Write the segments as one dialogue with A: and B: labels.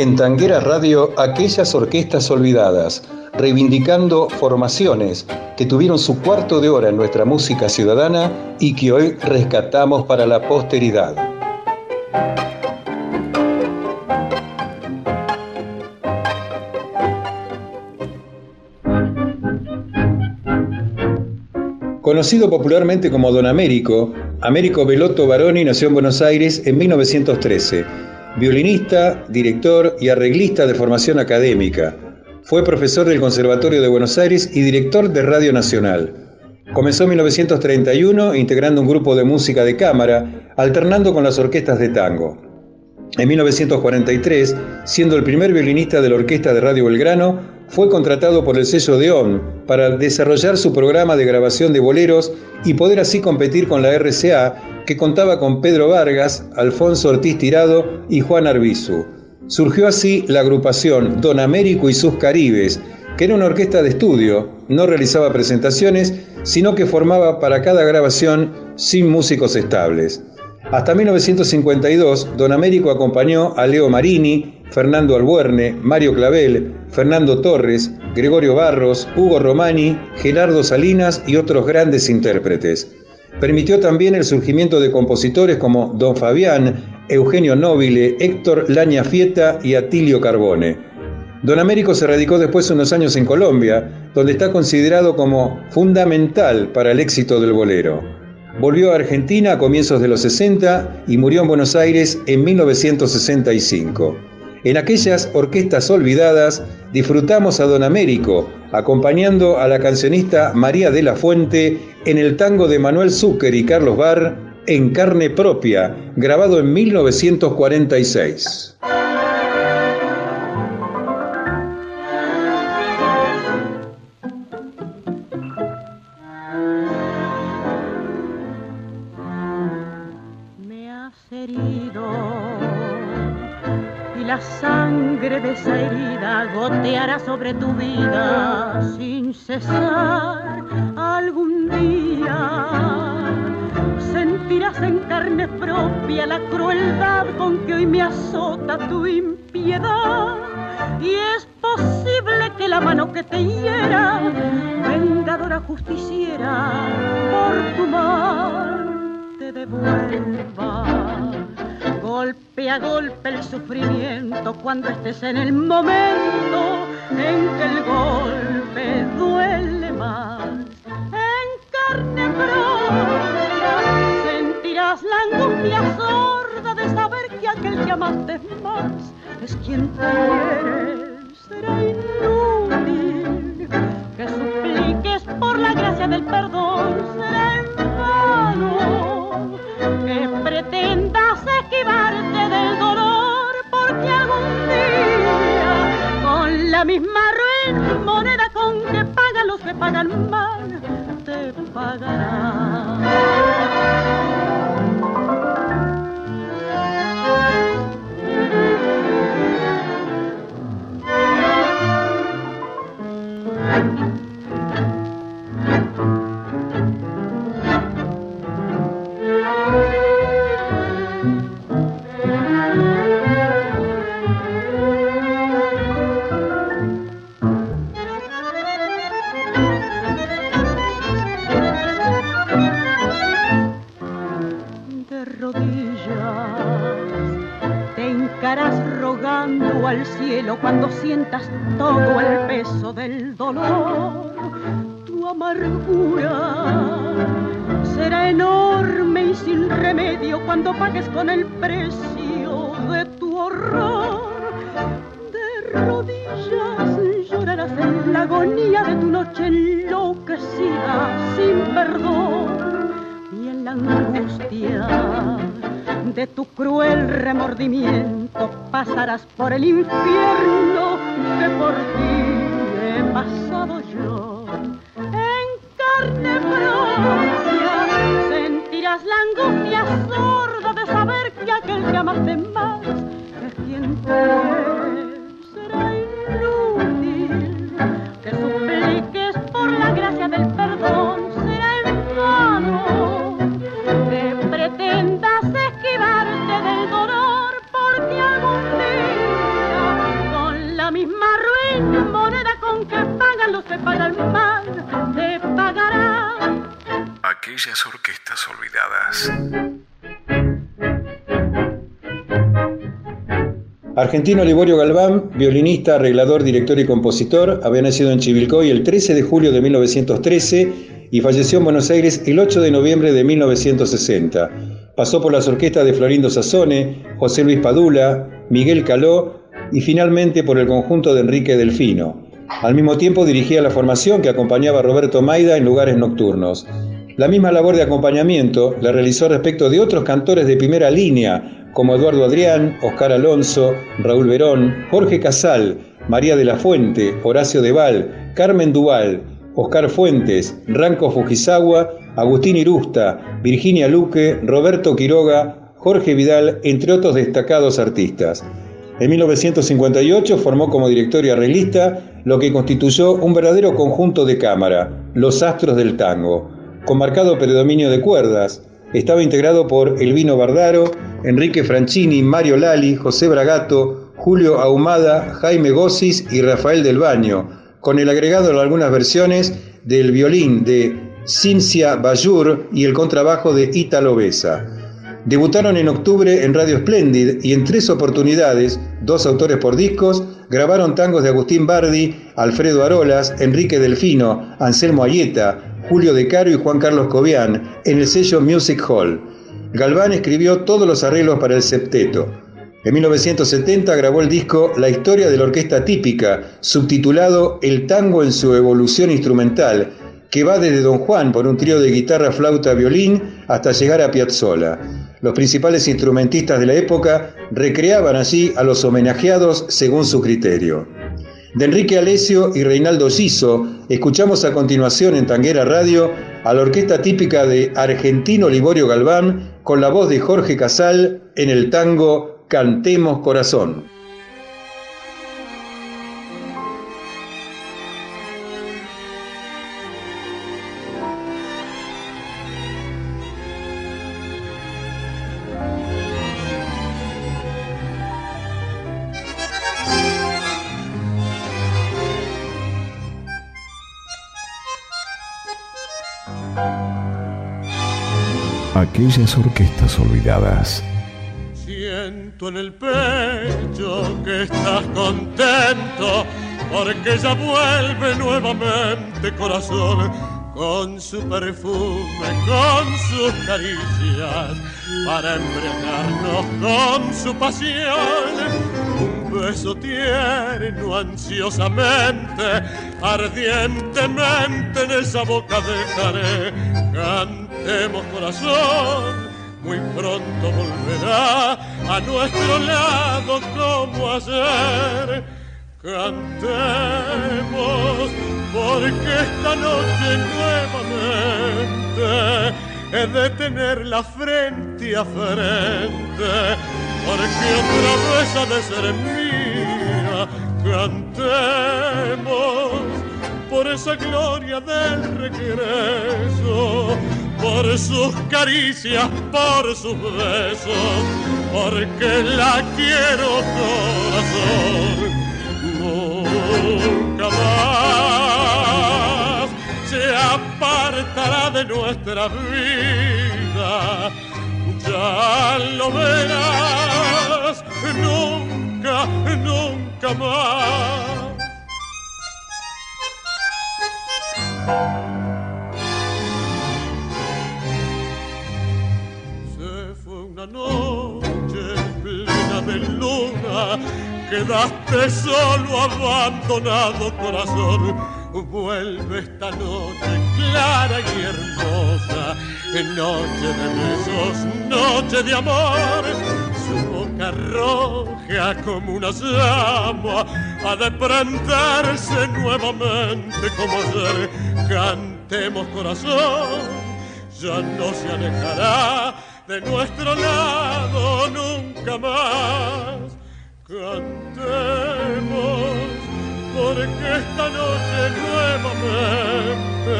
A: En Tanguera Radio, aquellas orquestas olvidadas, reivindicando formaciones que tuvieron su cuarto de hora en nuestra música ciudadana y que hoy rescatamos para la posteridad. Conocido popularmente como Don Américo, Américo Veloto Baroni nació en Buenos Aires en 1913 Violinista, director y arreglista de formación académica. Fue profesor del Conservatorio de Buenos Aires y director de Radio Nacional. Comenzó en 1931 integrando un grupo de música de cámara, alternando con las orquestas de tango. En 1943, siendo el primer violinista de la Orquesta de Radio Belgrano, fue contratado por el sello de ON para desarrollar su programa de grabación de boleros y poder así competir con la RCA que contaba con Pedro Vargas, Alfonso Ortiz Tirado y Juan Arbizu. Surgió así la agrupación Don Américo y sus Caribes, que era una orquesta de estudio, no realizaba presentaciones, sino que formaba para cada grabación sin músicos estables. Hasta 1952, Don Américo acompañó a Leo Marini, Fernando Albuerne, Mario Clavel, Fernando Torres, Gregorio Barros, Hugo Romani, Gerardo Salinas y otros grandes intérpretes. Permitió también el surgimiento de compositores como Don Fabián, Eugenio Nobile, Héctor Laña Fieta y Atilio Carbone. Don Américo se radicó después unos años en Colombia, donde está considerado como fundamental para el éxito del bolero. Volvió a Argentina a comienzos de los 60 y murió en Buenos Aires en 1965. En aquellas orquestas olvidadas disfrutamos a Don Américo, acompañando a la cancionista María de la Fuente en el tango de Manuel Zucker y Carlos Barr en carne propia, grabado en 1946.
B: Esa herida goteará sobre tu vida sin cesar algún día. Sentirás en carne propia la crueldad con que hoy me azota tu impiedad. Y es posible que la mano que te hiera, vengadora justiciera, por tu mal te devuelva golpe a golpe el sufrimiento cuando estés en el momento en que el golpe duele más. En carne propia sentirás la angustia sorda de saber que aquel que amaste más es quien te quiere. Cielo cuando sientas todo el peso del dolor. Tu amargura será enorme y sin remedio cuando pagues con el precio de tu horror. De rodillas llorarás en la agonía de tu noche enloquecida sin perdón y en la angustia de tu cruel remordimiento pasarás por el infierno que por ti he pasado yo. En carne propia sentirás la angustia sorda de saber que aquel que amaste más es quien te
C: Aquellas orquestas olvidadas.
A: Argentino Liborio Galván, violinista, arreglador, director y compositor, había nacido en Chivilcoy el 13 de julio de 1913 y falleció en Buenos Aires el 8 de noviembre de 1960. Pasó por las orquestas de Florindo Sassone, José Luis Padula, Miguel Caló y finalmente por el conjunto de Enrique Delfino. Al mismo tiempo dirigía la formación que acompañaba a Roberto Maida en lugares nocturnos. La misma labor de acompañamiento la realizó respecto de otros cantores de primera línea, como Eduardo Adrián, Oscar Alonso, Raúl Verón, Jorge Casal, María de la Fuente, Horacio Deval, Carmen Duval, Oscar Fuentes, Ranco Fujisawa, Agustín Irusta, Virginia Luque, Roberto Quiroga, Jorge Vidal, entre otros destacados artistas. En 1958 formó como director y arreglista lo que constituyó un verdadero conjunto de cámara, Los Astros del Tango, con marcado predominio de cuerdas. Estaba integrado por Elvino Bardaro, Enrique Franchini, Mario Lali, José Bragato, Julio Ahumada, Jaime Gossis y Rafael del Baño, con el agregado en algunas versiones del violín de Cincia Bayur y el contrabajo de Italo Besa. Debutaron en octubre en Radio Splendid y en tres oportunidades, dos autores por discos, grabaron tangos de Agustín Bardi, Alfredo Arolas, Enrique Delfino, Anselmo Ayeta, Julio De Caro y Juan Carlos Cobian en el sello Music Hall. Galván escribió todos los arreglos para el septeto. En 1970 grabó el disco La historia de la orquesta típica, subtitulado El tango en su evolución instrumental, que va desde Don Juan por un trío de guitarra, flauta, violín, hasta llegar a Piazzolla. Los principales instrumentistas de la época recreaban allí a los homenajeados según su criterio. De Enrique Alesio y Reinaldo Giso, escuchamos a continuación en Tanguera Radio a la orquesta típica de Argentino Liborio Galván con la voz de Jorge Casal en el tango Cantemos Corazón.
C: Aquellas orquestas olvidadas.
D: Siento en el pecho que estás contento porque ya vuelve nuevamente corazón con su perfume, con sus caricias, para embriagarnos con su pasión. Un beso tierno ansiosamente, ardientemente en esa boca dejaré. Cantemos corazón, muy pronto volverá a nuestro lado como ayer. Cantemos porque esta noche nuevamente he de tener la frente a frente, porque otra vez ha de ser mía. Cantemos por esa gloria del regreso, por sus caricias, por sus besos, porque la quiero corazón. Nunca más se apartará de nuestra vida, ya lo verás, nunca, nunca más. Quedaste solo, abandonado corazón. Vuelve esta noche clara y hermosa, noche de besos, noche de amor. Su boca roja como una llama ha de prenderse nuevamente como ayer. Cantemos corazón, ya no se alejará de nuestro lado nunca más. Cantemos porque esta noche nuevamente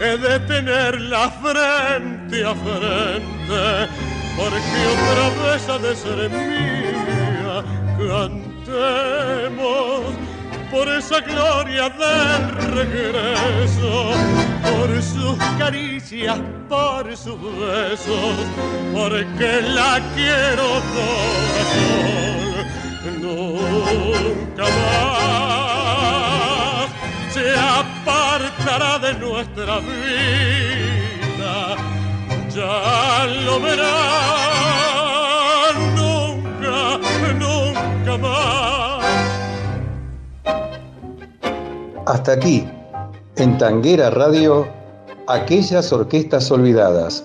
D: he de tener la frente a frente, porque otra vez ha de ser mía. Cantemos, por esa gloria del regreso, por sus caricias, por sus besos, porque la quiero corazón, nunca más se apartará de nuestra vida, ya lo verán nunca, nunca más.
A: Hasta aquí, en Tanguera Radio, aquellas orquestas olvidadas,